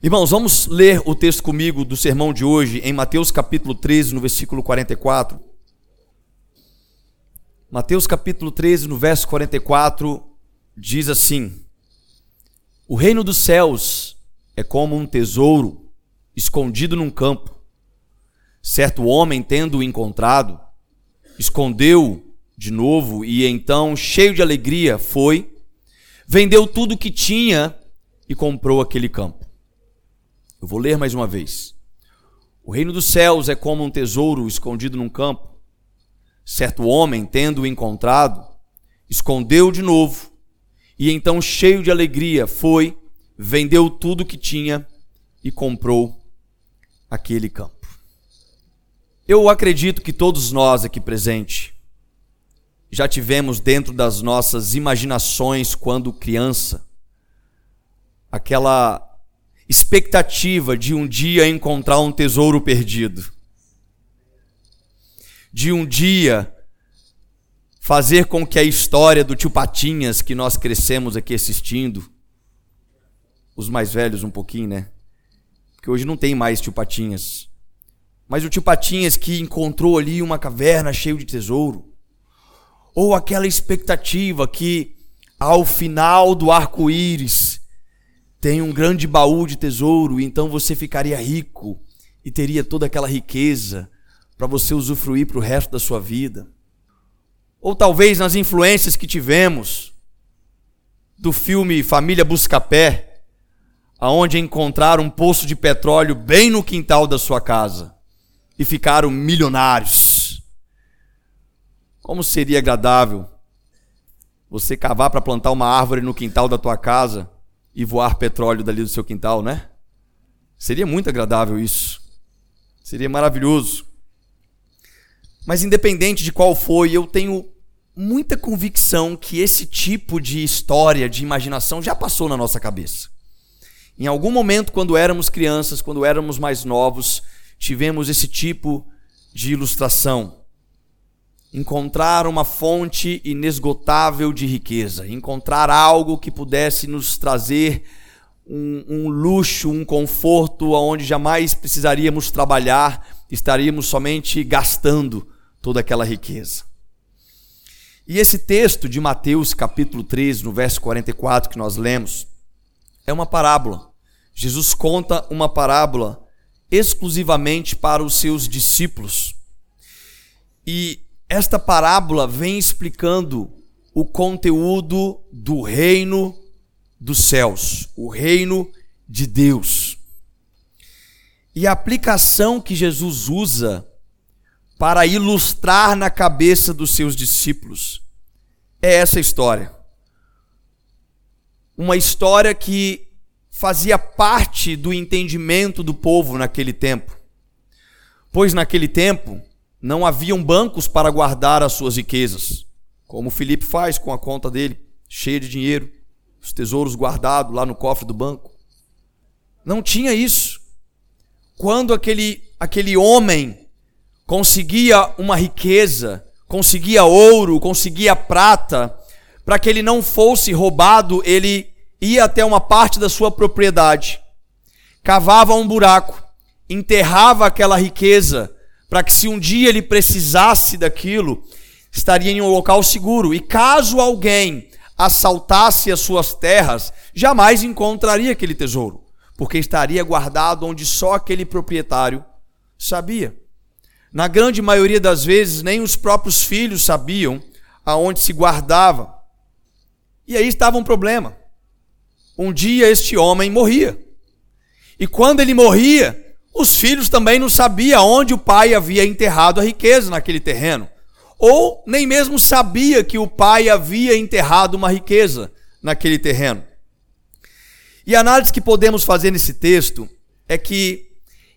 Irmãos, vamos ler o texto comigo do sermão de hoje em Mateus capítulo 13, no versículo 44. Mateus capítulo 13, no verso 44, diz assim: O reino dos céus é como um tesouro escondido num campo. Certo homem, tendo-o encontrado, escondeu de novo e então, cheio de alegria, foi, vendeu tudo o que tinha e comprou aquele campo. Eu vou ler mais uma vez. O reino dos céus é como um tesouro escondido num campo. Certo homem, tendo-o encontrado, escondeu de novo, e então, cheio de alegria, foi, vendeu tudo que tinha e comprou aquele campo. Eu acredito que todos nós aqui presentes já tivemos dentro das nossas imaginações, quando criança, aquela expectativa de um dia encontrar um tesouro perdido, de um dia fazer com que a história do tio Patinhas que nós crescemos aqui assistindo, os mais velhos um pouquinho, né? Porque hoje não tem mais tio Patinhas. Mas o tio Patinhas que encontrou ali uma caverna cheia de tesouro. Ou aquela expectativa que ao final do arco-íris tem um grande baú de tesouro, então você ficaria rico e teria toda aquela riqueza para você usufruir para o resto da sua vida. Ou talvez nas influências que tivemos do filme Família Buscapé, aonde encontraram um poço de petróleo bem no quintal da sua casa e ficaram milionários. Como seria agradável você cavar para plantar uma árvore no quintal da tua casa e voar petróleo dali do seu quintal, né? Seria muito agradável isso. Seria maravilhoso. Mas independente de qual foi, eu tenho muita convicção que esse tipo de história, de imaginação já passou na nossa cabeça. Em algum momento, quando éramos crianças, quando éramos mais novos, tivemos esse tipo de ilustração encontrar uma fonte inesgotável de riqueza, encontrar algo que pudesse nos trazer um, um, luxo, um conforto, onde jamais precisaríamos trabalhar, estaríamos somente gastando toda aquela riqueza. E esse texto de Mateus, capítulo 13, no verso 44, que nós lemos, é uma parábola. Jesus conta uma parábola exclusivamente para os seus discípulos. E esta parábola vem explicando o conteúdo do reino dos céus, o reino de Deus. E a aplicação que Jesus usa para ilustrar na cabeça dos seus discípulos é essa história. Uma história que fazia parte do entendimento do povo naquele tempo. Pois naquele tempo, não haviam bancos para guardar as suas riquezas, como Felipe faz com a conta dele, cheia de dinheiro, os tesouros guardados lá no cofre do banco. Não tinha isso. Quando aquele, aquele homem conseguia uma riqueza, conseguia ouro, conseguia prata, para que ele não fosse roubado, ele ia até uma parte da sua propriedade, cavava um buraco, enterrava aquela riqueza para que se um dia ele precisasse daquilo, estaria em um local seguro. E caso alguém assaltasse as suas terras, jamais encontraria aquele tesouro, porque estaria guardado onde só aquele proprietário sabia. Na grande maioria das vezes, nem os próprios filhos sabiam aonde se guardava. E aí estava um problema. Um dia este homem morria. E quando ele morria, os filhos também não sabiam onde o pai havia enterrado a riqueza naquele terreno. Ou nem mesmo sabia que o pai havia enterrado uma riqueza naquele terreno. E a análise que podemos fazer nesse texto é que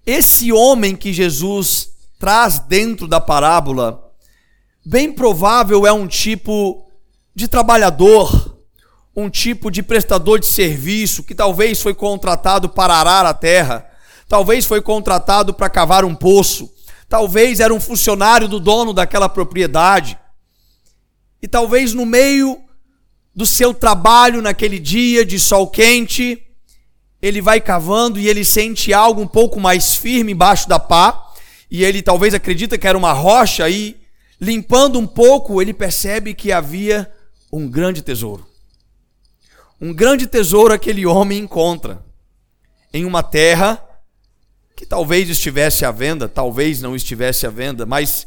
esse homem que Jesus traz dentro da parábola, bem provável é um tipo de trabalhador, um tipo de prestador de serviço que talvez foi contratado para arar a terra talvez foi contratado para cavar um poço, talvez era um funcionário do dono daquela propriedade, e talvez no meio do seu trabalho naquele dia de sol quente, ele vai cavando e ele sente algo um pouco mais firme embaixo da pá, e ele talvez acredita que era uma rocha e limpando um pouco, ele percebe que havia um grande tesouro. Um grande tesouro aquele homem encontra em uma terra que talvez estivesse à venda, talvez não estivesse à venda, mas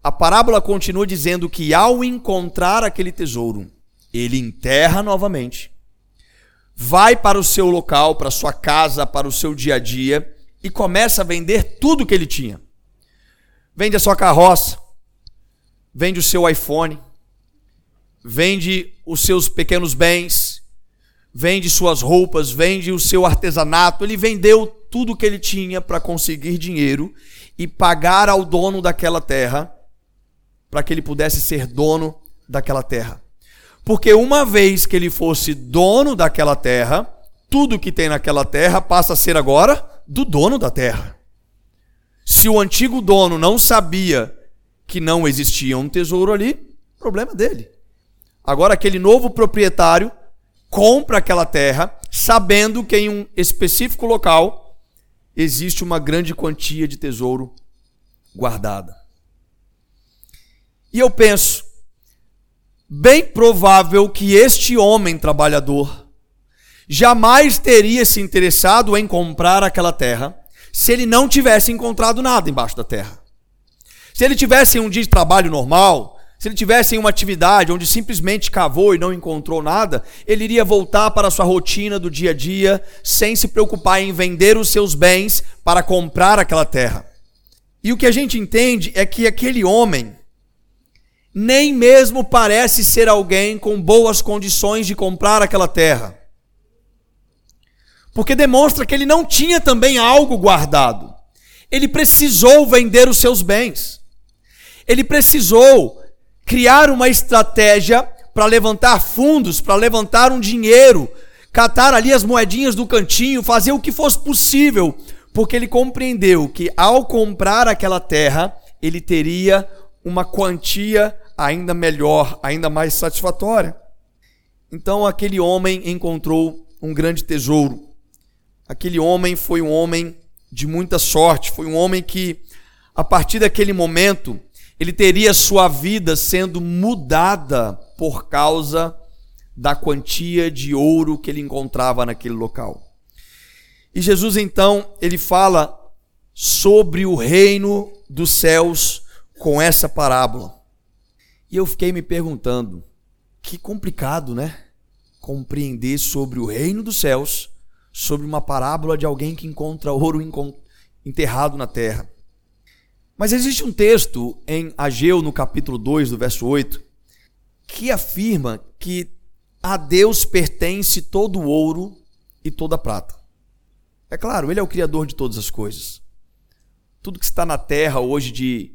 a parábola continua dizendo que ao encontrar aquele tesouro, ele enterra novamente, vai para o seu local, para sua casa, para o seu dia a dia e começa a vender tudo que ele tinha. Vende a sua carroça, vende o seu iPhone, vende os seus pequenos bens, vende suas roupas, vende o seu artesanato. Ele vendeu tudo que ele tinha para conseguir dinheiro e pagar ao dono daquela terra, para que ele pudesse ser dono daquela terra. Porque uma vez que ele fosse dono daquela terra, tudo que tem naquela terra passa a ser agora do dono da terra. Se o antigo dono não sabia que não existia um tesouro ali, problema dele. Agora aquele novo proprietário compra aquela terra, sabendo que em um específico local existe uma grande quantia de tesouro guardada. E eu penso, bem provável que este homem trabalhador jamais teria se interessado em comprar aquela terra se ele não tivesse encontrado nada embaixo da terra. Se ele tivesse um dia de trabalho normal, se ele tivesse em uma atividade onde simplesmente cavou e não encontrou nada, ele iria voltar para a sua rotina do dia a dia, sem se preocupar em vender os seus bens para comprar aquela terra. E o que a gente entende é que aquele homem nem mesmo parece ser alguém com boas condições de comprar aquela terra. Porque demonstra que ele não tinha também algo guardado. Ele precisou vender os seus bens. Ele precisou criar uma estratégia para levantar fundos, para levantar um dinheiro, catar ali as moedinhas do cantinho, fazer o que fosse possível, porque ele compreendeu que ao comprar aquela terra, ele teria uma quantia ainda melhor, ainda mais satisfatória. Então aquele homem encontrou um grande tesouro. Aquele homem foi um homem de muita sorte, foi um homem que, a partir daquele momento, ele teria sua vida sendo mudada por causa da quantia de ouro que ele encontrava naquele local. E Jesus então, ele fala sobre o reino dos céus com essa parábola. E eu fiquei me perguntando, que complicado, né? Compreender sobre o reino dos céus, sobre uma parábola de alguém que encontra ouro enterrado na terra. Mas existe um texto em Ageu, no capítulo 2, do verso 8, que afirma que a Deus pertence todo o ouro e toda a prata. É claro, Ele é o Criador de todas as coisas. Tudo que está na terra hoje de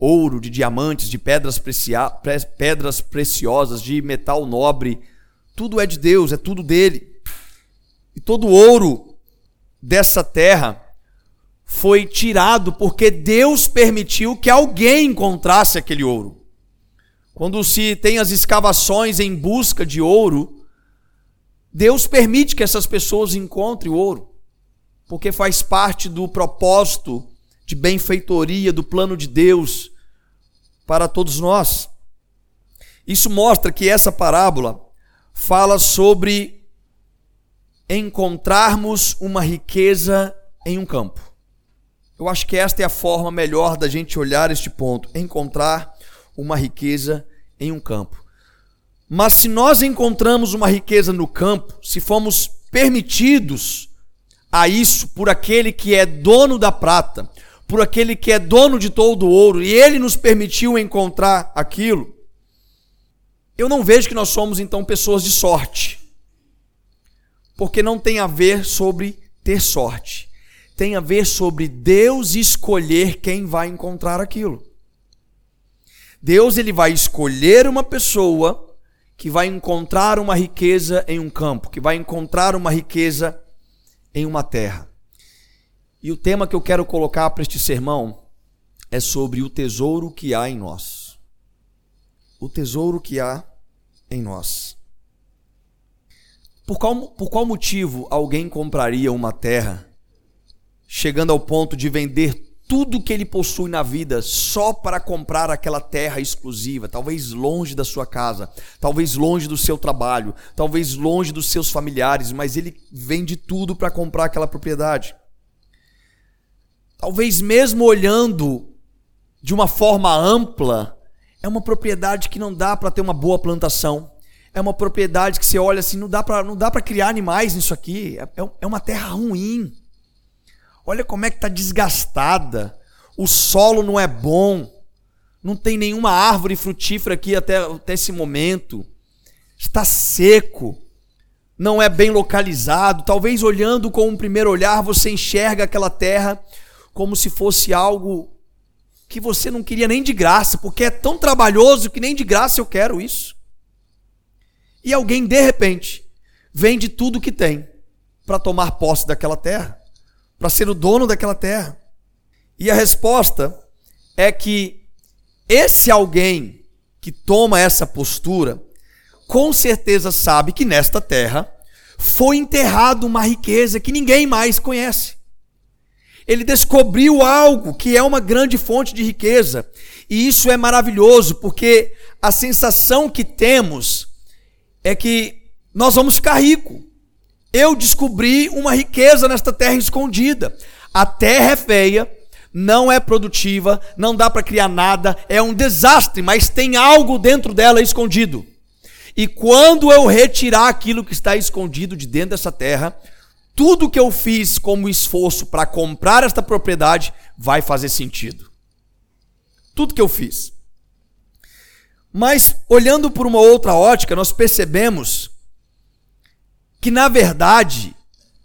ouro, de diamantes, de pedras, precia pedras preciosas, de metal nobre. Tudo é de Deus, é tudo dele. E todo o ouro dessa terra foi tirado porque Deus permitiu que alguém encontrasse aquele ouro. Quando se tem as escavações em busca de ouro, Deus permite que essas pessoas encontrem o ouro, porque faz parte do propósito de benfeitoria do plano de Deus para todos nós. Isso mostra que essa parábola fala sobre encontrarmos uma riqueza em um campo. Eu acho que esta é a forma melhor da gente olhar este ponto, encontrar uma riqueza em um campo. Mas se nós encontramos uma riqueza no campo, se fomos permitidos a isso por aquele que é dono da prata, por aquele que é dono de todo o ouro, e ele nos permitiu encontrar aquilo, eu não vejo que nós somos então pessoas de sorte. Porque não tem a ver sobre ter sorte. Tem a ver sobre Deus escolher quem vai encontrar aquilo. Deus ele vai escolher uma pessoa que vai encontrar uma riqueza em um campo, que vai encontrar uma riqueza em uma terra. E o tema que eu quero colocar para este sermão é sobre o tesouro que há em nós. O tesouro que há em nós. Por qual, por qual motivo alguém compraria uma terra, chegando ao ponto de vender tudo que ele possui na vida só para comprar aquela terra exclusiva, talvez longe da sua casa, talvez longe do seu trabalho, talvez longe dos seus familiares, mas ele vende tudo para comprar aquela propriedade. Talvez mesmo olhando de uma forma ampla, é uma propriedade que não dá para ter uma boa plantação. É uma propriedade que você olha assim, não dá para criar animais nisso aqui. É, é, é uma terra ruim Olha como é que está desgastada. O solo não é bom. Não tem nenhuma árvore frutífera aqui até, até esse momento. Está seco. Não é bem localizado. Talvez olhando com um primeiro olhar você enxerga aquela terra como se fosse algo que você não queria nem de graça, porque é tão trabalhoso que nem de graça eu quero isso. E alguém de repente vende tudo que tem para tomar posse daquela terra para ser o dono daquela terra? E a resposta é que esse alguém que toma essa postura, com certeza sabe que nesta terra foi enterrado uma riqueza que ninguém mais conhece. Ele descobriu algo que é uma grande fonte de riqueza. E isso é maravilhoso, porque a sensação que temos é que nós vamos ficar ricos eu descobri uma riqueza nesta terra escondida. A terra é feia, não é produtiva, não dá para criar nada, é um desastre, mas tem algo dentro dela escondido. E quando eu retirar aquilo que está escondido de dentro dessa terra, tudo que eu fiz como esforço para comprar esta propriedade vai fazer sentido. Tudo que eu fiz. Mas olhando por uma outra ótica, nós percebemos que na verdade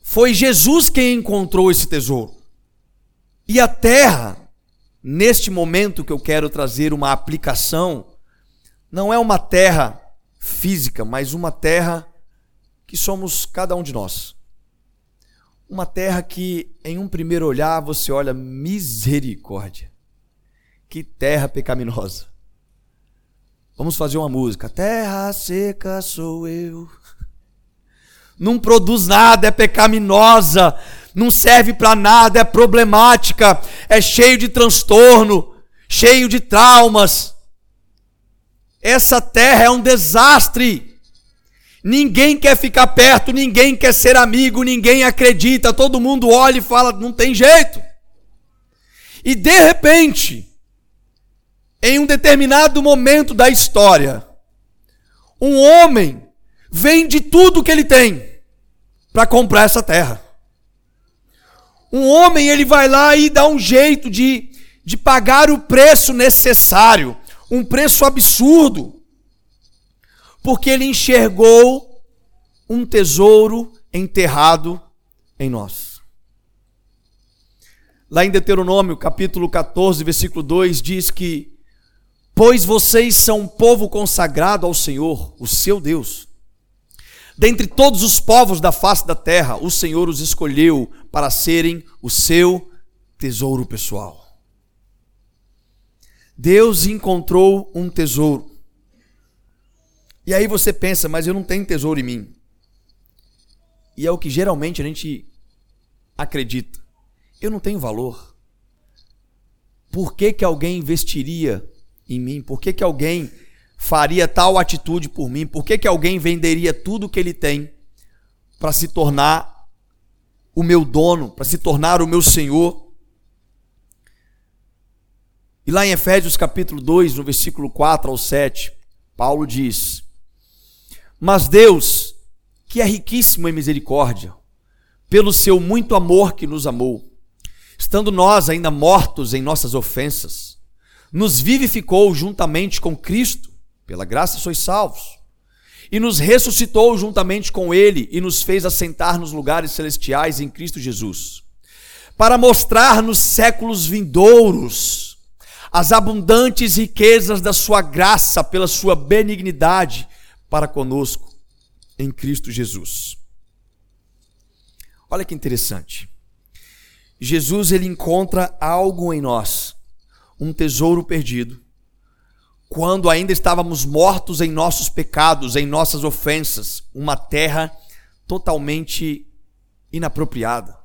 foi Jesus quem encontrou esse tesouro. E a terra, neste momento que eu quero trazer uma aplicação, não é uma terra física, mas uma terra que somos cada um de nós. Uma terra que, em um primeiro olhar, você olha misericórdia. Que terra pecaminosa. Vamos fazer uma música. Terra seca sou eu não produz nada, é pecaminosa, não serve para nada, é problemática, é cheio de transtorno, cheio de traumas. Essa terra é um desastre. Ninguém quer ficar perto, ninguém quer ser amigo, ninguém acredita, todo mundo olha e fala, não tem jeito. E de repente, em um determinado momento da história, um homem vende tudo que ele tem para comprar essa terra. Um homem, ele vai lá e dá um jeito de, de pagar o preço necessário, um preço absurdo, porque ele enxergou um tesouro enterrado em nós. Lá em Deuteronômio, capítulo 14, versículo 2, diz que: Pois vocês são um povo consagrado ao Senhor, o seu Deus Dentre todos os povos da face da terra, o Senhor os escolheu para serem o seu tesouro pessoal. Deus encontrou um tesouro. E aí você pensa, mas eu não tenho tesouro em mim. E é o que geralmente a gente acredita. Eu não tenho valor. Por que, que alguém investiria em mim? Por que, que alguém faria tal atitude por mim? Por que, que alguém venderia tudo que ele tem para se tornar o meu dono, para se tornar o meu senhor? E lá em Efésios capítulo 2, no versículo 4 ao 7, Paulo diz: Mas Deus, que é riquíssimo em misericórdia, pelo seu muito amor que nos amou, estando nós ainda mortos em nossas ofensas, nos vivificou juntamente com Cristo pela graça sois salvos. E nos ressuscitou juntamente com Ele e nos fez assentar nos lugares celestiais em Cristo Jesus, para mostrar nos séculos vindouros as abundantes riquezas da Sua graça pela Sua benignidade para conosco em Cristo Jesus. Olha que interessante. Jesus ele encontra algo em nós, um tesouro perdido quando ainda estávamos mortos em nossos pecados, em nossas ofensas, uma terra totalmente inapropriada.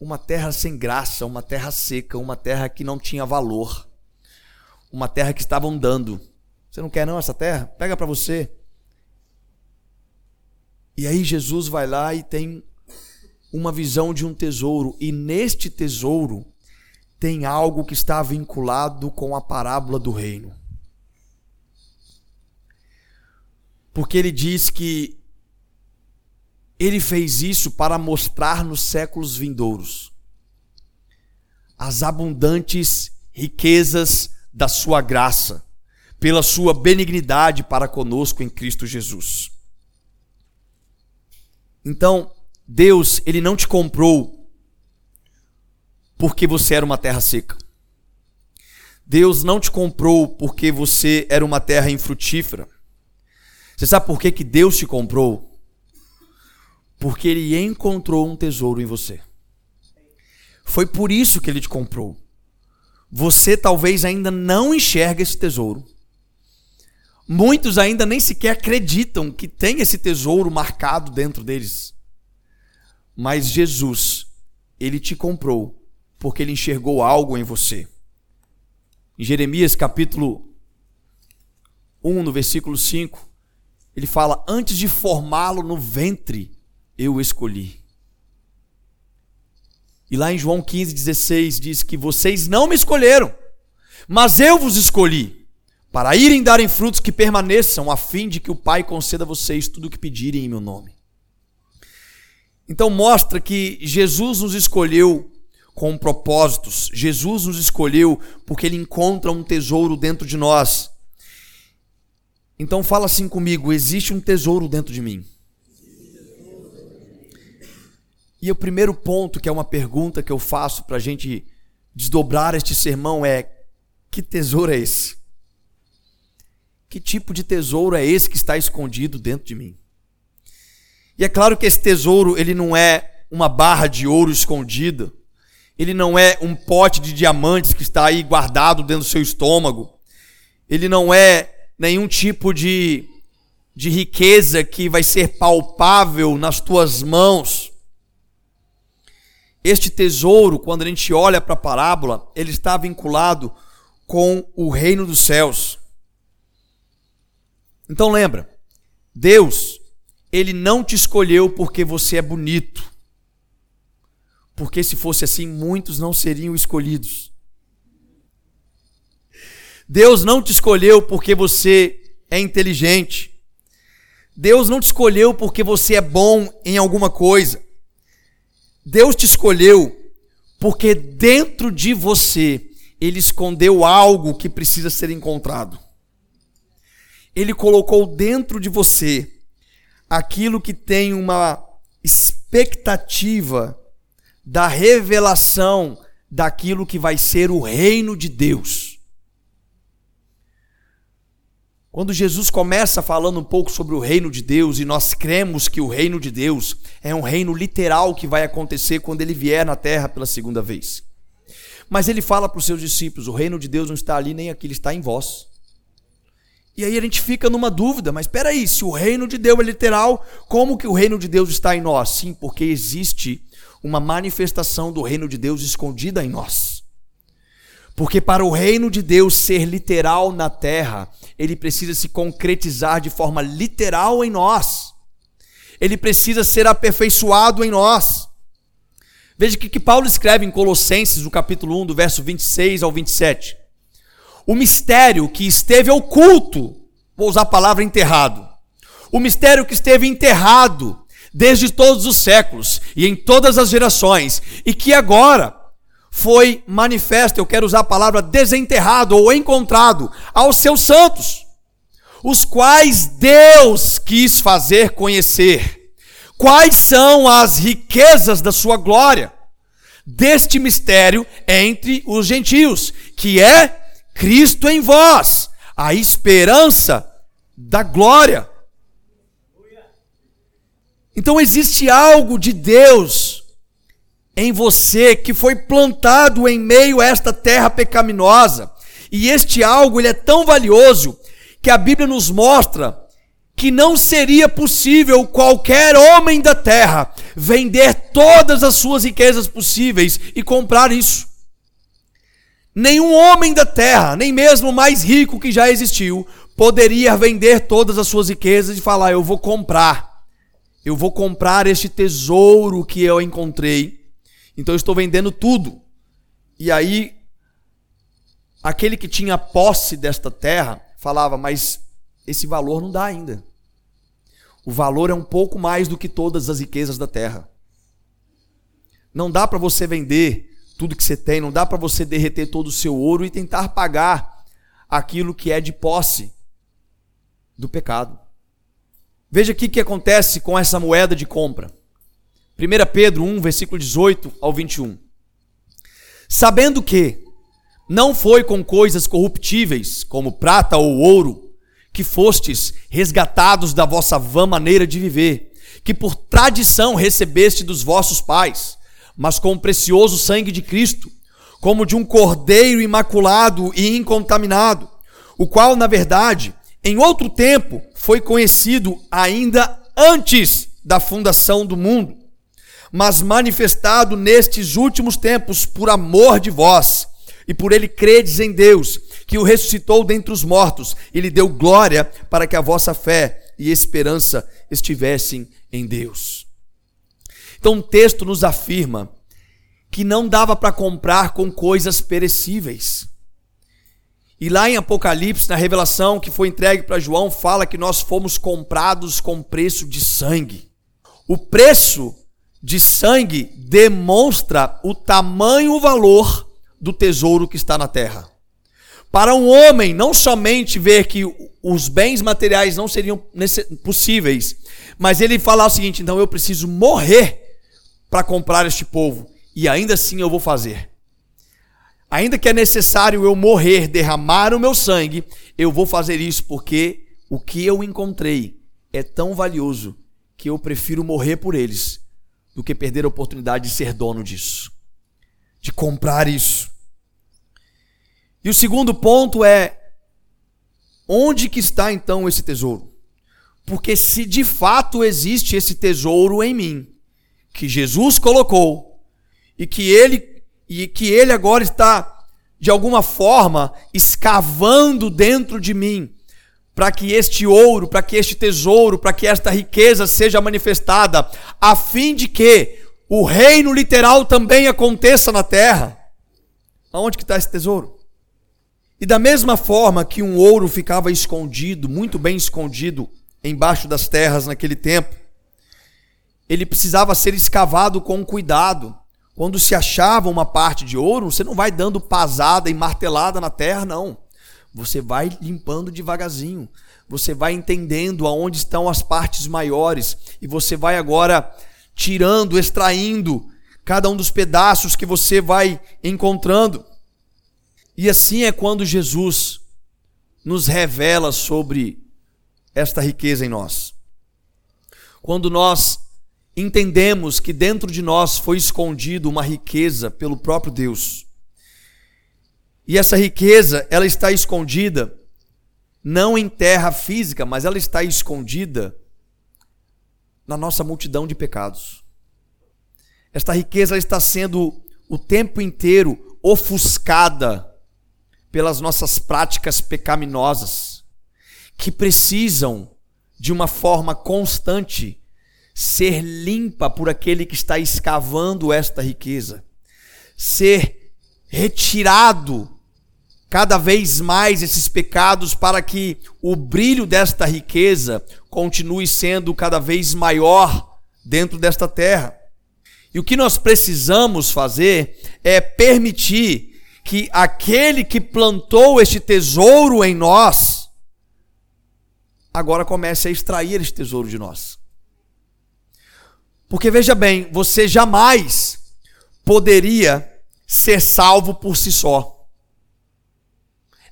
Uma terra sem graça, uma terra seca, uma terra que não tinha valor. Uma terra que estavam dando. Você não quer não essa terra? Pega para você. E aí Jesus vai lá e tem uma visão de um tesouro, e neste tesouro tem algo que está vinculado com a parábola do reino. Porque ele diz que ele fez isso para mostrar nos séculos vindouros as abundantes riquezas da sua graça, pela sua benignidade para conosco em Cristo Jesus. Então, Deus, ele não te comprou porque você era uma terra seca. Deus não te comprou porque você era uma terra infrutífera. Você sabe por que, que Deus te comprou? Porque ele encontrou um tesouro em você. Foi por isso que ele te comprou. Você talvez ainda não enxerga esse tesouro. Muitos ainda nem sequer acreditam que tem esse tesouro marcado dentro deles. Mas Jesus, ele te comprou porque ele enxergou algo em você. Em Jeremias capítulo 1, no versículo 5, ele fala: Antes de formá-lo no ventre, eu o escolhi. E lá em João 15, 16 diz que vocês não me escolheram, mas eu vos escolhi, para irem darem frutos que permaneçam, a fim de que o Pai conceda a vocês tudo o que pedirem em meu nome. Então mostra que Jesus nos escolheu com propósitos. Jesus nos escolheu porque ele encontra um tesouro dentro de nós. Então fala assim comigo: existe um tesouro dentro de mim. E o primeiro ponto, que é uma pergunta que eu faço para a gente desdobrar este sermão, é: que tesouro é esse? Que tipo de tesouro é esse que está escondido dentro de mim? E é claro que esse tesouro, ele não é uma barra de ouro escondida. Ele não é um pote de diamantes que está aí guardado dentro do seu estômago. Ele não é nenhum tipo de, de riqueza que vai ser palpável nas tuas mãos. Este tesouro, quando a gente olha para a parábola, ele está vinculado com o reino dos céus. Então lembra, Deus ele não te escolheu porque você é bonito. Porque se fosse assim, muitos não seriam escolhidos. Deus não te escolheu porque você é inteligente. Deus não te escolheu porque você é bom em alguma coisa. Deus te escolheu porque dentro de você ele escondeu algo que precisa ser encontrado. Ele colocou dentro de você aquilo que tem uma expectativa da revelação daquilo que vai ser o reino de Deus. Quando Jesus começa falando um pouco sobre o reino de Deus, e nós cremos que o reino de Deus é um reino literal que vai acontecer quando ele vier na terra pela segunda vez. Mas ele fala para os seus discípulos: o reino de Deus não está ali nem aqui, ele está em vós. E aí a gente fica numa dúvida, mas espera aí, se o reino de Deus é literal, como que o reino de Deus está em nós? Sim, porque existe uma manifestação do reino de Deus escondida em nós. Porque para o reino de Deus ser literal na terra, ele precisa se concretizar de forma literal em nós. Ele precisa ser aperfeiçoado em nós. Veja que, que Paulo escreve em Colossenses, no capítulo 1, do verso 26 ao 27 o mistério que esteve oculto, vou usar a palavra enterrado, o mistério que esteve enterrado desde todos os séculos e em todas as gerações, e que agora foi manifesto, eu quero usar a palavra desenterrado ou encontrado aos seus santos, os quais Deus quis fazer conhecer. Quais são as riquezas da sua glória? Deste mistério entre os gentios, que é Cristo em vós, a esperança da glória. Então existe algo de Deus em você que foi plantado em meio a esta terra pecaminosa. E este algo ele é tão valioso que a Bíblia nos mostra que não seria possível qualquer homem da terra vender todas as suas riquezas possíveis e comprar isso. Nenhum homem da terra, nem mesmo o mais rico que já existiu, poderia vender todas as suas riquezas e falar: Eu vou comprar, eu vou comprar este tesouro que eu encontrei, então eu estou vendendo tudo. E aí, aquele que tinha posse desta terra falava: Mas esse valor não dá ainda. O valor é um pouco mais do que todas as riquezas da terra. Não dá para você vender tudo que você tem, não dá para você derreter todo o seu ouro e tentar pagar aquilo que é de posse do pecado. Veja aqui o que acontece com essa moeda de compra. 1 Pedro 1, versículo 18 ao 21. Sabendo que não foi com coisas corruptíveis, como prata ou ouro, que fostes resgatados da vossa vã maneira de viver, que por tradição recebeste dos vossos pais, mas com o precioso sangue de Cristo, como de um cordeiro imaculado e incontaminado, o qual, na verdade, em outro tempo foi conhecido ainda antes da fundação do mundo, mas manifestado nestes últimos tempos por amor de vós, e por ele credes em Deus, que o ressuscitou dentre os mortos e lhe deu glória para que a vossa fé e esperança estivessem em Deus. Então o texto nos afirma que não dava para comprar com coisas perecíveis. E lá em Apocalipse, na revelação que foi entregue para João, fala que nós fomos comprados com preço de sangue. O preço de sangue demonstra o tamanho o valor do tesouro que está na terra. Para um homem não somente ver que os bens materiais não seriam possíveis, mas ele falar o seguinte: então eu preciso morrer para comprar este povo, e ainda assim eu vou fazer. Ainda que é necessário eu morrer, derramar o meu sangue, eu vou fazer isso porque o que eu encontrei é tão valioso que eu prefiro morrer por eles do que perder a oportunidade de ser dono disso, de comprar isso. E o segundo ponto é onde que está então esse tesouro? Porque se de fato existe esse tesouro em mim, que Jesus colocou e que ele e que ele agora está de alguma forma escavando dentro de mim, para que este ouro, para que este tesouro, para que esta riqueza seja manifestada, a fim de que o reino literal também aconteça na terra. Aonde que está esse tesouro? E da mesma forma que um ouro ficava escondido, muito bem escondido, embaixo das terras naquele tempo, ele precisava ser escavado com cuidado. Quando se achava uma parte de ouro, você não vai dando pasada e martelada na terra, não. Você vai limpando devagarzinho. Você vai entendendo aonde estão as partes maiores. E você vai agora tirando, extraindo cada um dos pedaços que você vai encontrando. E assim é quando Jesus nos revela sobre esta riqueza em nós. Quando nós entendemos que dentro de nós foi escondido uma riqueza pelo próprio Deus. E essa riqueza, ela está escondida não em terra física, mas ela está escondida na nossa multidão de pecados. Esta riqueza está sendo o tempo inteiro ofuscada pelas nossas práticas pecaminosas, que precisam, de uma forma constante, ser limpa por aquele que está escavando esta riqueza, ser retirado cada vez mais esses pecados para que o brilho desta riqueza continue sendo cada vez maior dentro desta terra. E o que nós precisamos fazer é permitir que aquele que plantou este tesouro em nós, agora comece a extrair este tesouro de nós. Porque veja bem, você jamais poderia ser salvo por si só.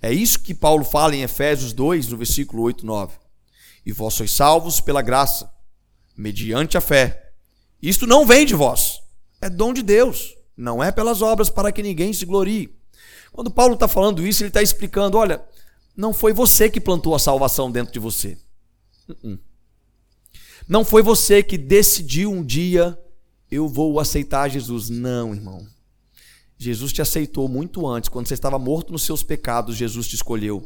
É isso que Paulo fala em Efésios 2, no versículo 8 e 9. E vós sois salvos pela graça, mediante a fé. Isto não vem de vós, é dom de Deus, não é pelas obras para que ninguém se glorie. Quando Paulo está falando isso, ele está explicando: olha, não foi você que plantou a salvação dentro de você. Uh-uh. Não foi você que decidiu um dia eu vou aceitar Jesus. Não, irmão. Jesus te aceitou muito antes. Quando você estava morto nos seus pecados, Jesus te escolheu.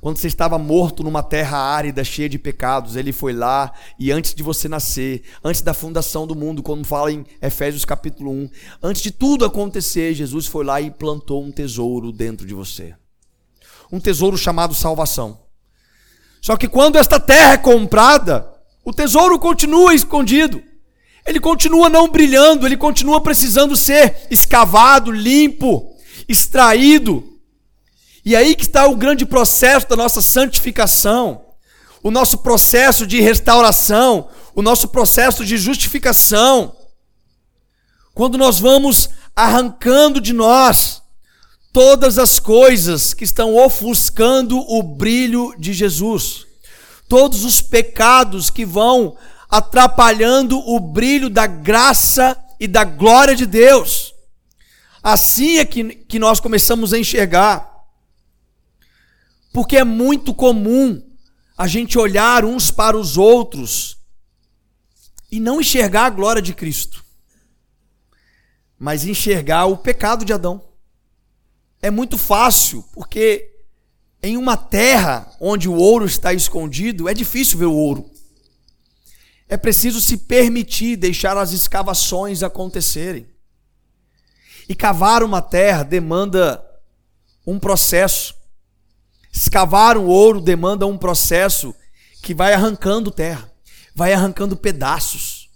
Quando você estava morto numa terra árida, cheia de pecados, ele foi lá e antes de você nascer, antes da fundação do mundo, como fala em Efésios capítulo 1, antes de tudo acontecer, Jesus foi lá e plantou um tesouro dentro de você. Um tesouro chamado salvação. Só que quando esta terra é comprada, o tesouro continua escondido. Ele continua não brilhando, ele continua precisando ser escavado, limpo, extraído e aí que está o grande processo da nossa santificação, o nosso processo de restauração, o nosso processo de justificação. Quando nós vamos arrancando de nós todas as coisas que estão ofuscando o brilho de Jesus, todos os pecados que vão atrapalhando o brilho da graça e da glória de Deus. Assim é que, que nós começamos a enxergar porque é muito comum a gente olhar uns para os outros e não enxergar a glória de Cristo, mas enxergar o pecado de Adão. É muito fácil, porque em uma terra onde o ouro está escondido, é difícil ver o ouro. É preciso se permitir deixar as escavações acontecerem. E cavar uma terra demanda um processo. Escavar o ouro demanda um processo que vai arrancando terra, vai arrancando pedaços.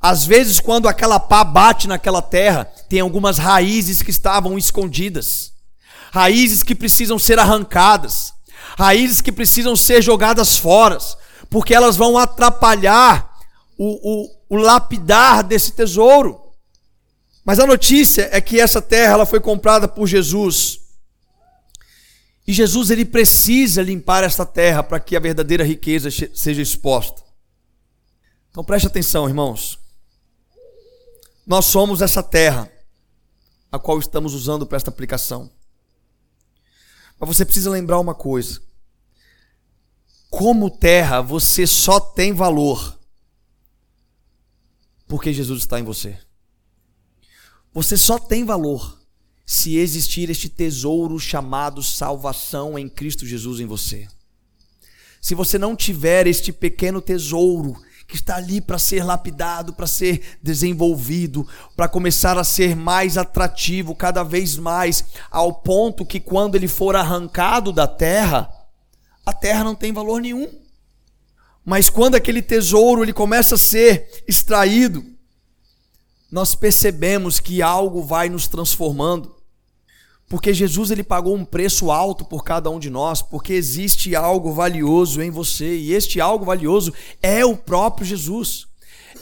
Às vezes, quando aquela pá bate naquela terra, tem algumas raízes que estavam escondidas, raízes que precisam ser arrancadas, raízes que precisam ser jogadas fora, porque elas vão atrapalhar o, o, o lapidar desse tesouro. Mas a notícia é que essa terra ela foi comprada por Jesus e Jesus ele precisa limpar esta terra para que a verdadeira riqueza seja exposta. Então preste atenção, irmãos. Nós somos essa terra a qual estamos usando para esta aplicação. Mas você precisa lembrar uma coisa. Como terra, você só tem valor porque Jesus está em você. Você só tem valor se existir este tesouro chamado salvação em Cristo Jesus em você. Se você não tiver este pequeno tesouro que está ali para ser lapidado, para ser desenvolvido, para começar a ser mais atrativo cada vez mais, ao ponto que quando ele for arrancado da terra, a terra não tem valor nenhum. Mas quando aquele tesouro ele começa a ser extraído, nós percebemos que algo vai nos transformando. Porque Jesus ele pagou um preço alto por cada um de nós, porque existe algo valioso em você, e este algo valioso é o próprio Jesus.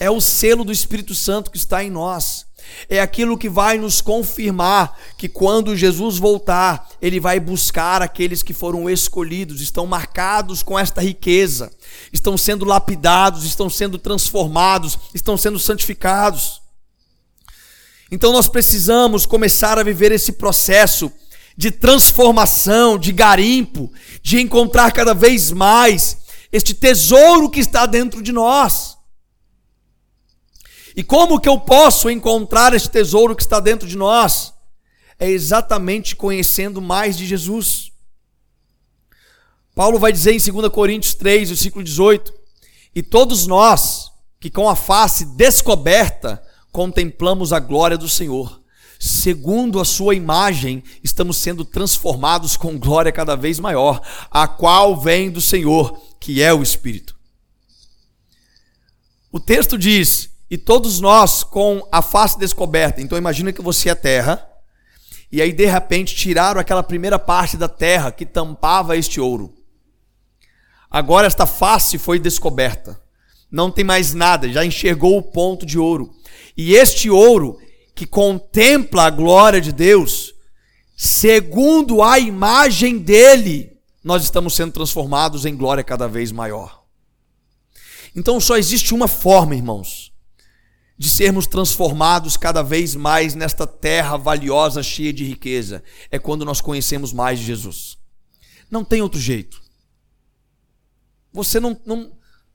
É o selo do Espírito Santo que está em nós. É aquilo que vai nos confirmar que quando Jesus voltar, ele vai buscar aqueles que foram escolhidos, estão marcados com esta riqueza, estão sendo lapidados, estão sendo transformados, estão sendo santificados. Então nós precisamos começar a viver esse processo de transformação, de garimpo, de encontrar cada vez mais este tesouro que está dentro de nós. E como que eu posso encontrar este tesouro que está dentro de nós? É exatamente conhecendo mais de Jesus. Paulo vai dizer em 2 Coríntios 3, versículo 18: E todos nós que com a face descoberta contemplamos a glória do Senhor. Segundo a sua imagem, estamos sendo transformados com glória cada vez maior, a qual vem do Senhor, que é o Espírito. O texto diz: E todos nós com a face descoberta. Então imagina que você é terra, e aí de repente tiraram aquela primeira parte da terra que tampava este ouro. Agora esta face foi descoberta. Não tem mais nada, já enxergou o ponto de ouro. E este ouro que contempla a glória de Deus, segundo a imagem dele, nós estamos sendo transformados em glória cada vez maior. Então só existe uma forma, irmãos, de sermos transformados cada vez mais nesta terra valiosa, cheia de riqueza, é quando nós conhecemos mais Jesus. Não tem outro jeito. Você não, não,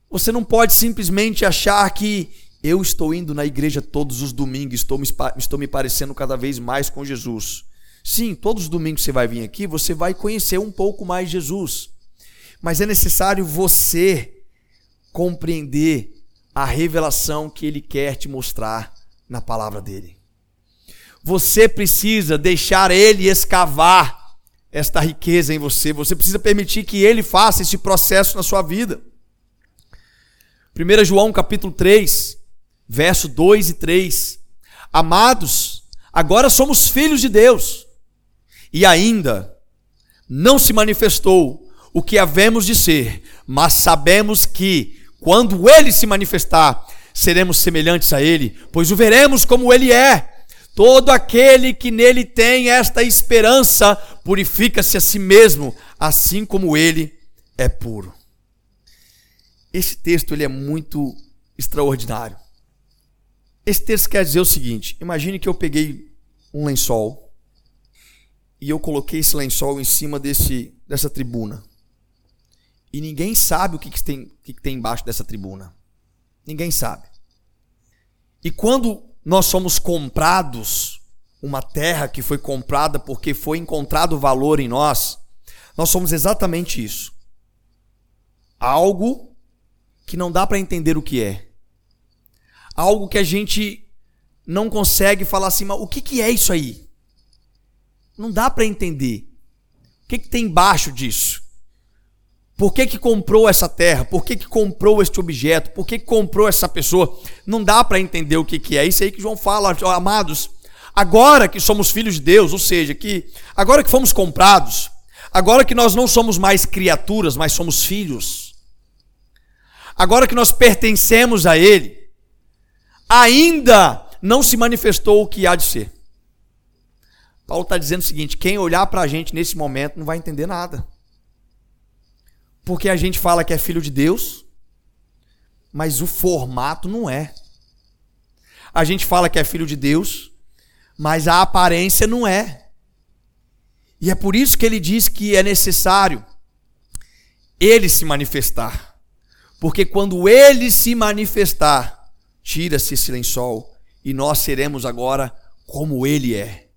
você não pode simplesmente achar que eu estou indo na igreja todos os domingos, estou me, estou me parecendo cada vez mais com Jesus. Sim, todos os domingos você vai vir aqui, você vai conhecer um pouco mais Jesus. Mas é necessário você compreender a revelação que ele quer te mostrar na palavra dele. Você precisa deixar ele escavar esta riqueza em você. Você precisa permitir que ele faça esse processo na sua vida. 1 João capítulo 3, verso 2 e 3. Amados, agora somos filhos de Deus. E ainda não se manifestou o que havemos de ser, mas sabemos que quando ele se manifestar, seremos semelhantes a ele, pois o veremos como ele é. Todo aquele que nele tem esta esperança purifica-se a si mesmo, assim como ele é puro. Esse texto ele é muito extraordinário. Esse texto quer dizer o seguinte: imagine que eu peguei um lençol e eu coloquei esse lençol em cima desse, dessa tribuna. E ninguém sabe o que, que, tem, o que, que tem embaixo dessa tribuna. Ninguém sabe. E quando nós somos comprados, uma terra que foi comprada porque foi encontrado valor em nós, nós somos exatamente isso. Algo que não dá para entender o que é. Algo que a gente não consegue falar assim, mas o que, que é isso aí? Não dá para entender. O que, que tem embaixo disso? Por que, que comprou essa terra? Por que, que comprou este objeto? Por que, que comprou essa pessoa? Não dá para entender o que, que é. Isso aí que João fala, amados. Agora que somos filhos de Deus, ou seja, que agora que fomos comprados, agora que nós não somos mais criaturas, mas somos filhos, agora que nós pertencemos a Ele, ainda não se manifestou o que há de ser. Paulo está dizendo o seguinte: quem olhar para a gente nesse momento não vai entender nada. Porque a gente fala que é filho de Deus, mas o formato não é. A gente fala que é filho de Deus, mas a aparência não é. E é por isso que ele diz que é necessário ele se manifestar. Porque quando ele se manifestar, tira-se esse lençol e nós seremos agora como ele é.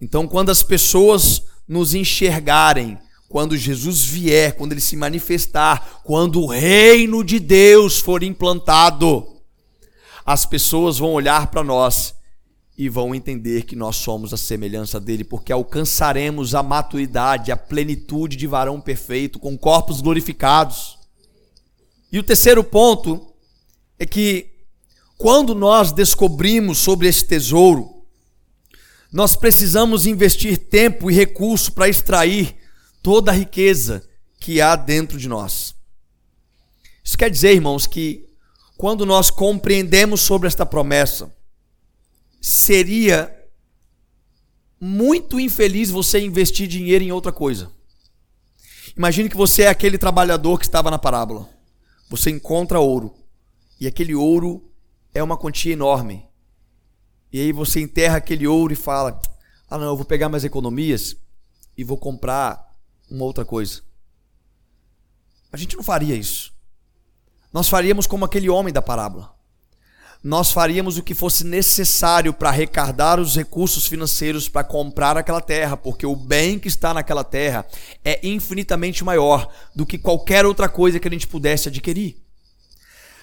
Então, quando as pessoas nos enxergarem quando Jesus vier, quando ele se manifestar, quando o reino de Deus for implantado, as pessoas vão olhar para nós e vão entender que nós somos a semelhança dele, porque alcançaremos a maturidade, a plenitude de varão perfeito, com corpos glorificados. E o terceiro ponto é que, quando nós descobrimos sobre esse tesouro, nós precisamos investir tempo e recurso para extrair toda a riqueza que há dentro de nós. Isso quer dizer, irmãos, que quando nós compreendemos sobre esta promessa, seria muito infeliz você investir dinheiro em outra coisa. Imagine que você é aquele trabalhador que estava na parábola. Você encontra ouro. E aquele ouro é uma quantia enorme. E aí você enterra aquele ouro e fala: Ah, não, eu vou pegar mais economias e vou comprar uma outra coisa. A gente não faria isso. Nós faríamos como aquele homem da parábola. Nós faríamos o que fosse necessário para arrecadar os recursos financeiros para comprar aquela terra, porque o bem que está naquela terra é infinitamente maior do que qualquer outra coisa que a gente pudesse adquirir.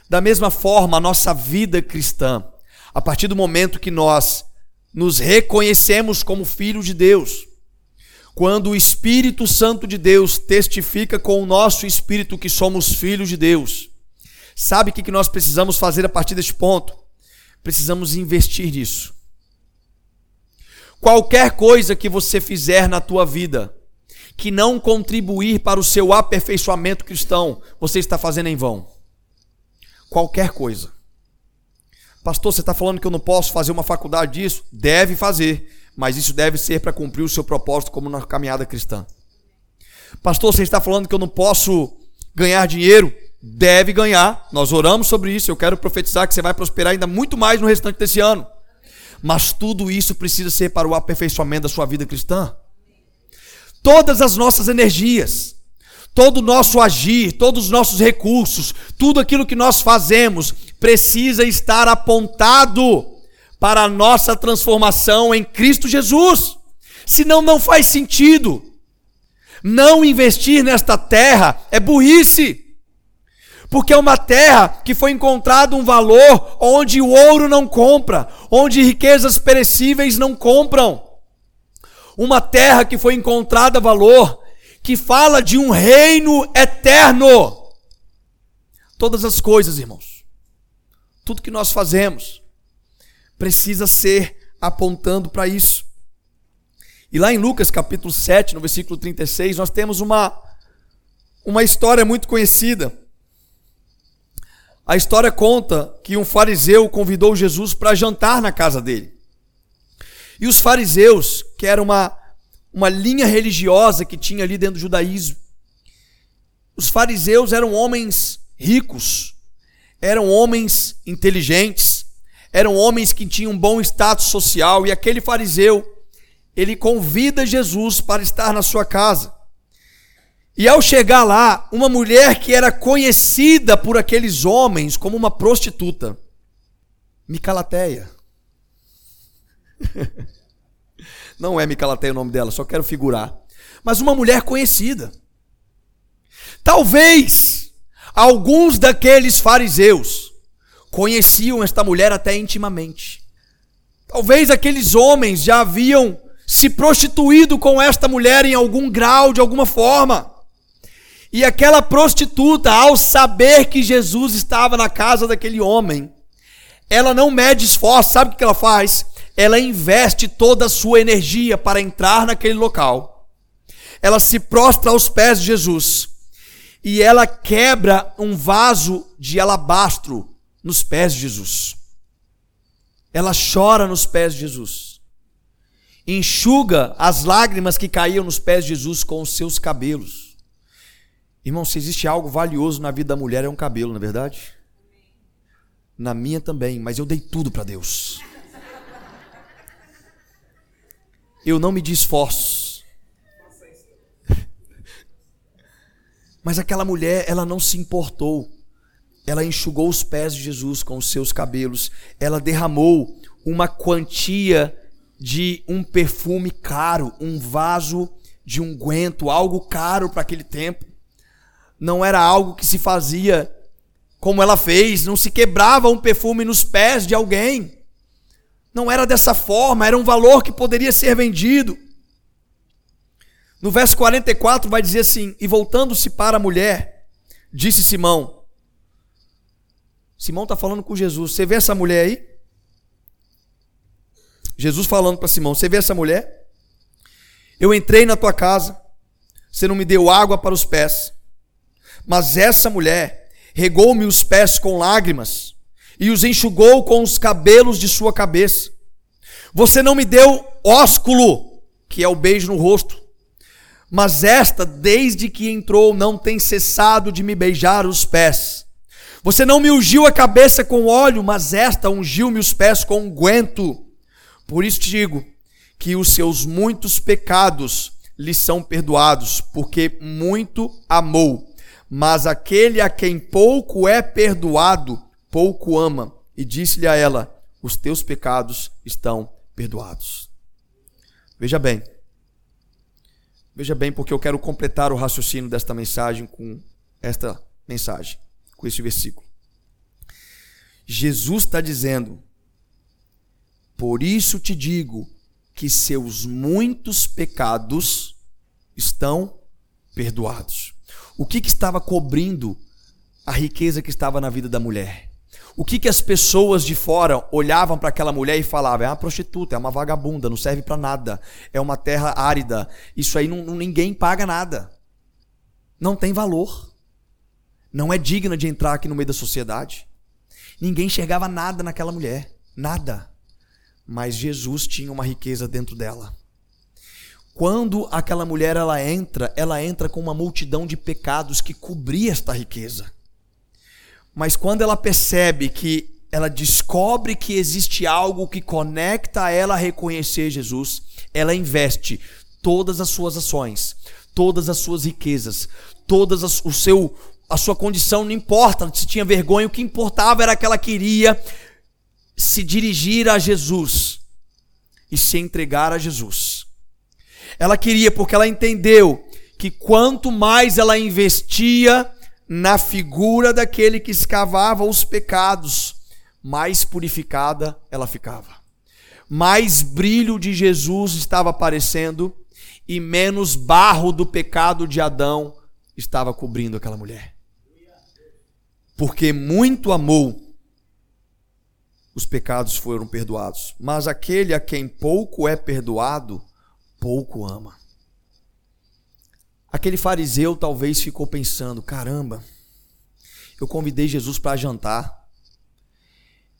Da mesma forma, a nossa vida cristã, a partir do momento que nós nos reconhecemos como filhos de Deus, quando o Espírito Santo de Deus testifica com o nosso espírito que somos filhos de Deus. Sabe o que nós precisamos fazer a partir deste ponto? Precisamos investir nisso. Qualquer coisa que você fizer na tua vida que não contribuir para o seu aperfeiçoamento cristão, você está fazendo em vão. Qualquer coisa. Pastor, você está falando que eu não posso fazer uma faculdade disso? Deve fazer mas isso deve ser para cumprir o seu propósito como na caminhada cristã. Pastor, você está falando que eu não posso ganhar dinheiro? Deve ganhar. Nós oramos sobre isso. Eu quero profetizar que você vai prosperar ainda muito mais no restante desse ano. Mas tudo isso precisa ser para o aperfeiçoamento da sua vida cristã. Todas as nossas energias, todo o nosso agir, todos os nossos recursos, tudo aquilo que nós fazemos precisa estar apontado para a nossa transformação em Cristo Jesus. Senão não faz sentido. Não investir nesta terra é burrice. Porque é uma terra que foi encontrado um valor onde o ouro não compra, onde riquezas perecíveis não compram. Uma terra que foi encontrada valor que fala de um reino eterno. Todas as coisas, irmãos, tudo que nós fazemos precisa ser apontando para isso. E lá em Lucas capítulo 7, no versículo 36, nós temos uma, uma história muito conhecida. A história conta que um fariseu convidou Jesus para jantar na casa dele. E os fariseus, que era uma, uma linha religiosa que tinha ali dentro do judaísmo, os fariseus eram homens ricos, eram homens inteligentes, eram homens que tinham um bom status social, e aquele fariseu ele convida Jesus para estar na sua casa. E ao chegar lá, uma mulher que era conhecida por aqueles homens como uma prostituta, Micalateia. Não é Micalateia o nome dela, só quero figurar. Mas uma mulher conhecida. Talvez alguns daqueles fariseus conheciam esta mulher até intimamente. Talvez aqueles homens já haviam se prostituído com esta mulher em algum grau, de alguma forma. E aquela prostituta, ao saber que Jesus estava na casa daquele homem, ela não mede esforço, sabe o que ela faz? Ela investe toda a sua energia para entrar naquele local. Ela se prostra aos pés de Jesus e ela quebra um vaso de alabastro nos pés de Jesus. Ela chora nos pés de Jesus enxuga as lágrimas que caíam nos pés de Jesus com os seus cabelos. Irmão, se existe algo valioso na vida da mulher, é um cabelo, não é verdade? Na minha também, mas eu dei tudo para Deus. Eu não me di esforços. Mas aquela mulher, ela não se importou. Ela enxugou os pés de Jesus com os seus cabelos. Ela derramou uma quantia de um perfume caro, um vaso de unguento, algo caro para aquele tempo. Não era algo que se fazia como ela fez, não se quebrava um perfume nos pés de alguém. Não era dessa forma, era um valor que poderia ser vendido. No verso 44 vai dizer assim: E voltando-se para a mulher, disse Simão. Simão está falando com Jesus. Você vê essa mulher aí? Jesus falando para Simão: Você vê essa mulher? Eu entrei na tua casa, você não me deu água para os pés, mas essa mulher regou-me os pés com lágrimas e os enxugou com os cabelos de sua cabeça. Você não me deu ósculo, que é o beijo no rosto, mas esta, desde que entrou, não tem cessado de me beijar os pés. Você não me ungiu a cabeça com óleo, mas esta ungiu-me os pés com unguento. Por isso te digo que os seus muitos pecados lhe são perdoados, porque muito amou. Mas aquele a quem pouco é perdoado, pouco ama. E disse-lhe a ela: Os teus pecados estão perdoados. Veja bem. Veja bem, porque eu quero completar o raciocínio desta mensagem com esta mensagem, com este versículo. Jesus está dizendo por isso te digo que seus muitos pecados estão perdoados. O que, que estava cobrindo a riqueza que estava na vida da mulher? O que, que as pessoas de fora olhavam para aquela mulher e falavam? É uma prostituta, é uma vagabunda, não serve para nada, é uma terra árida, isso aí não, ninguém paga nada. Não tem valor. Não é digna de entrar aqui no meio da sociedade. Ninguém enxergava nada naquela mulher, nada mas Jesus tinha uma riqueza dentro dela. Quando aquela mulher ela entra, ela entra com uma multidão de pecados que cobria esta riqueza. Mas quando ela percebe que ela descobre que existe algo que conecta ela a reconhecer Jesus, ela investe todas as suas ações, todas as suas riquezas, todas as, o seu a sua condição não importa se tinha vergonha, o que importava era que ela queria se dirigir a Jesus e se entregar a Jesus. Ela queria porque ela entendeu que quanto mais ela investia na figura daquele que escavava os pecados, mais purificada ela ficava. Mais brilho de Jesus estava aparecendo e menos barro do pecado de Adão estava cobrindo aquela mulher. Porque muito amou, os pecados foram perdoados. Mas aquele a quem pouco é perdoado, pouco ama. Aquele fariseu talvez ficou pensando: caramba, eu convidei Jesus para jantar,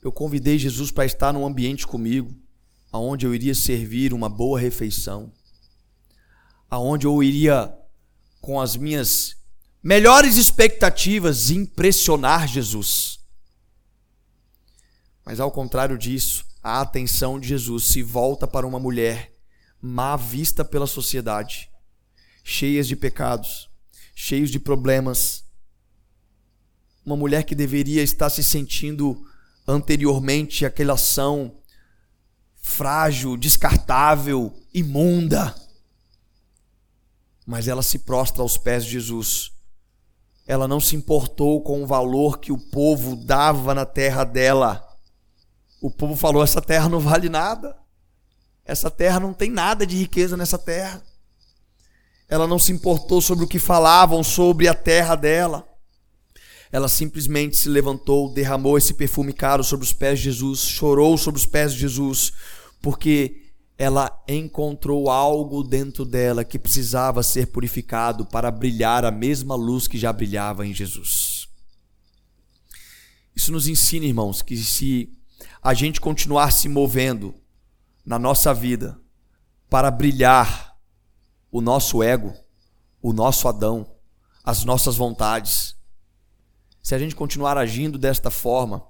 eu convidei Jesus para estar num ambiente comigo, aonde eu iria servir uma boa refeição, aonde eu iria, com as minhas melhores expectativas, impressionar Jesus. Mas ao contrário disso, a atenção de Jesus se volta para uma mulher má vista pela sociedade cheias de pecados, cheios de problemas. Uma mulher que deveria estar se sentindo anteriormente aquela ação frágil, descartável, imunda. Mas ela se prostra aos pés de Jesus. Ela não se importou com o valor que o povo dava na terra dela. O povo falou: essa terra não vale nada. Essa terra não tem nada de riqueza nessa terra. Ela não se importou sobre o que falavam sobre a terra dela. Ela simplesmente se levantou, derramou esse perfume caro sobre os pés de Jesus, chorou sobre os pés de Jesus, porque ela encontrou algo dentro dela que precisava ser purificado para brilhar a mesma luz que já brilhava em Jesus. Isso nos ensina, irmãos, que se a gente continuar se movendo na nossa vida para brilhar o nosso ego, o nosso Adão, as nossas vontades. Se a gente continuar agindo desta forma,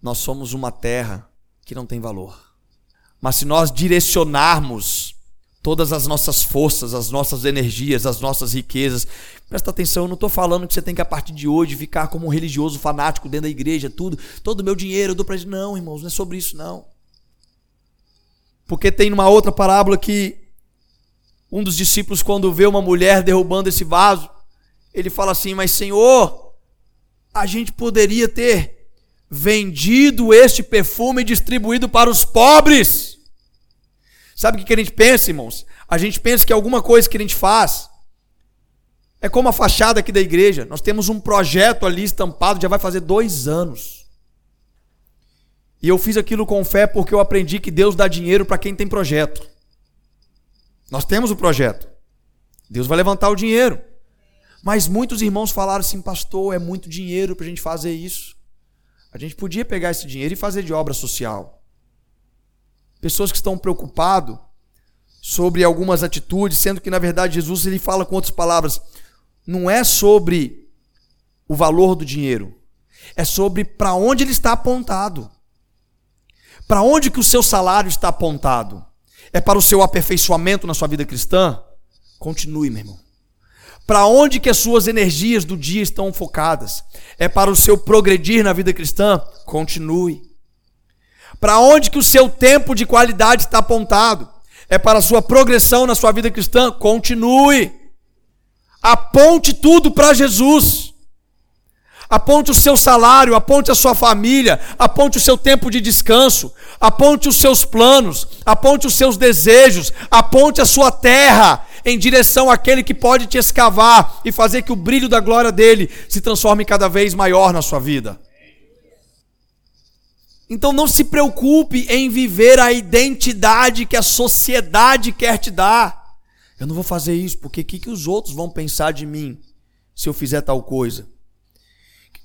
nós somos uma terra que não tem valor. Mas se nós direcionarmos todas as nossas forças, as nossas energias, as nossas riquezas, presta atenção, eu não estou falando que você tem que a partir de hoje ficar como um religioso fanático dentro da igreja, tudo, todo o meu dinheiro eu dou para não, irmãos, não é sobre isso não. Porque tem uma outra parábola que um dos discípulos, quando vê uma mulher derrubando esse vaso, ele fala assim: Mas Senhor, a gente poderia ter vendido este perfume e distribuído para os pobres. Sabe o que a gente pensa, irmãos? A gente pensa que alguma coisa que a gente faz é como a fachada aqui da igreja. Nós temos um projeto ali estampado, já vai fazer dois anos. E eu fiz aquilo com fé porque eu aprendi que Deus dá dinheiro para quem tem projeto. Nós temos o projeto. Deus vai levantar o dinheiro. Mas muitos irmãos falaram assim, pastor, é muito dinheiro para a gente fazer isso. A gente podia pegar esse dinheiro e fazer de obra social. Pessoas que estão preocupadas sobre algumas atitudes, sendo que na verdade Jesus ele fala com outras palavras, não é sobre o valor do dinheiro, é sobre para onde ele está apontado. Para onde que o seu salário está apontado? é para o seu aperfeiçoamento na sua vida cristã, continue, meu irmão. Para onde que as suas energias do dia estão focadas? É para o seu progredir na vida cristã? Continue. Para onde que o seu tempo de qualidade está apontado? É para a sua progressão na sua vida cristã? Continue. Aponte tudo para Jesus. Aponte o seu salário, aponte a sua família, aponte o seu tempo de descanso, aponte os seus planos, aponte os seus desejos, aponte a sua terra em direção àquele que pode te escavar e fazer que o brilho da glória dele se transforme cada vez maior na sua vida. Então não se preocupe em viver a identidade que a sociedade quer te dar. Eu não vou fazer isso porque o que, que os outros vão pensar de mim se eu fizer tal coisa?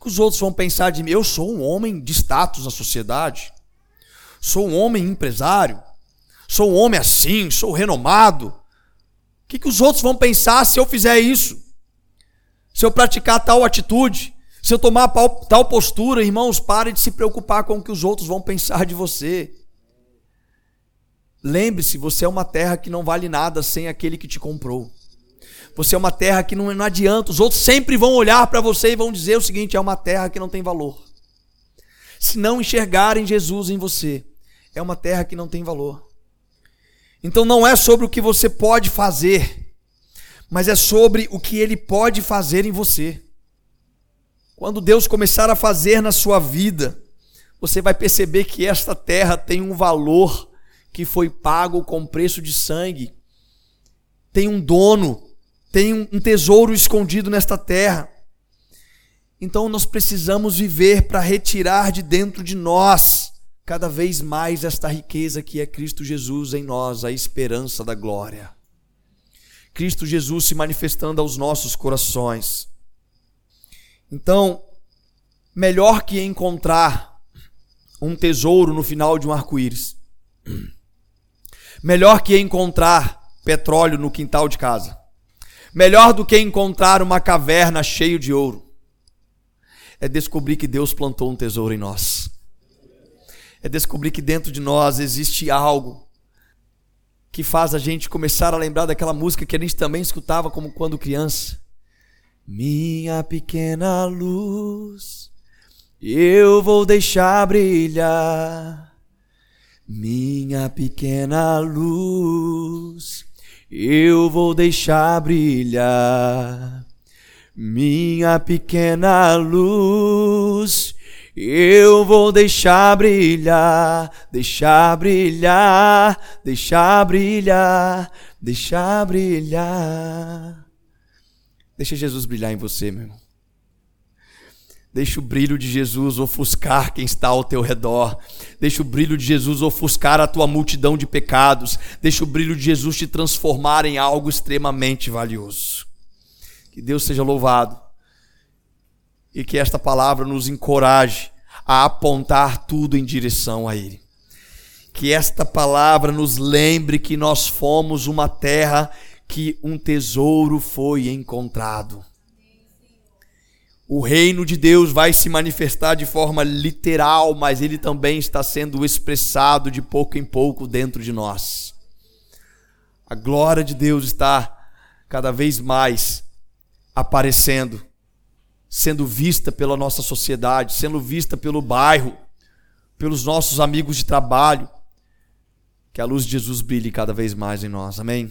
Que os outros vão pensar de mim? Eu sou um homem de status na sociedade. Sou um homem empresário. Sou um homem assim, sou renomado. O que, que os outros vão pensar se eu fizer isso? Se eu praticar tal atitude? Se eu tomar tal postura, irmãos, pare de se preocupar com o que os outros vão pensar de você. Lembre-se, você é uma terra que não vale nada sem aquele que te comprou. Você é uma terra que não, não adianta, os outros sempre vão olhar para você e vão dizer o seguinte: é uma terra que não tem valor. Se não enxergarem Jesus em você, é uma terra que não tem valor. Então não é sobre o que você pode fazer, mas é sobre o que ele pode fazer em você. Quando Deus começar a fazer na sua vida, você vai perceber que esta terra tem um valor que foi pago com preço de sangue. Tem um dono, tem um tesouro escondido nesta terra. Então nós precisamos viver para retirar de dentro de nós cada vez mais esta riqueza que é Cristo Jesus em nós, a esperança da glória. Cristo Jesus se manifestando aos nossos corações. Então, melhor que encontrar um tesouro no final de um arco-íris, melhor que encontrar petróleo no quintal de casa, melhor do que encontrar uma caverna cheia de ouro, é descobrir que Deus plantou um tesouro em nós é descobrir que dentro de nós existe algo que faz a gente começar a lembrar daquela música que a gente também escutava como quando criança. Minha pequena luz, eu vou deixar brilhar. Minha pequena luz, eu vou deixar brilhar. Minha pequena luz, eu vou deixar brilhar, deixar brilhar, deixar brilhar, deixar brilhar. Deixa Jesus brilhar em você, meu irmão. Deixa o brilho de Jesus ofuscar quem está ao teu redor. Deixa o brilho de Jesus ofuscar a tua multidão de pecados. Deixa o brilho de Jesus te transformar em algo extremamente valioso. Que Deus seja louvado e que esta palavra nos encoraje a apontar tudo em direção a Ele. Que esta palavra nos lembre que nós fomos uma terra que um tesouro foi encontrado. O reino de Deus vai se manifestar de forma literal, mas ele também está sendo expressado de pouco em pouco dentro de nós. A glória de Deus está cada vez mais aparecendo sendo vista pela nossa sociedade, sendo vista pelo bairro, pelos nossos amigos de trabalho. Que a luz de Jesus brilhe cada vez mais em nós. Amém.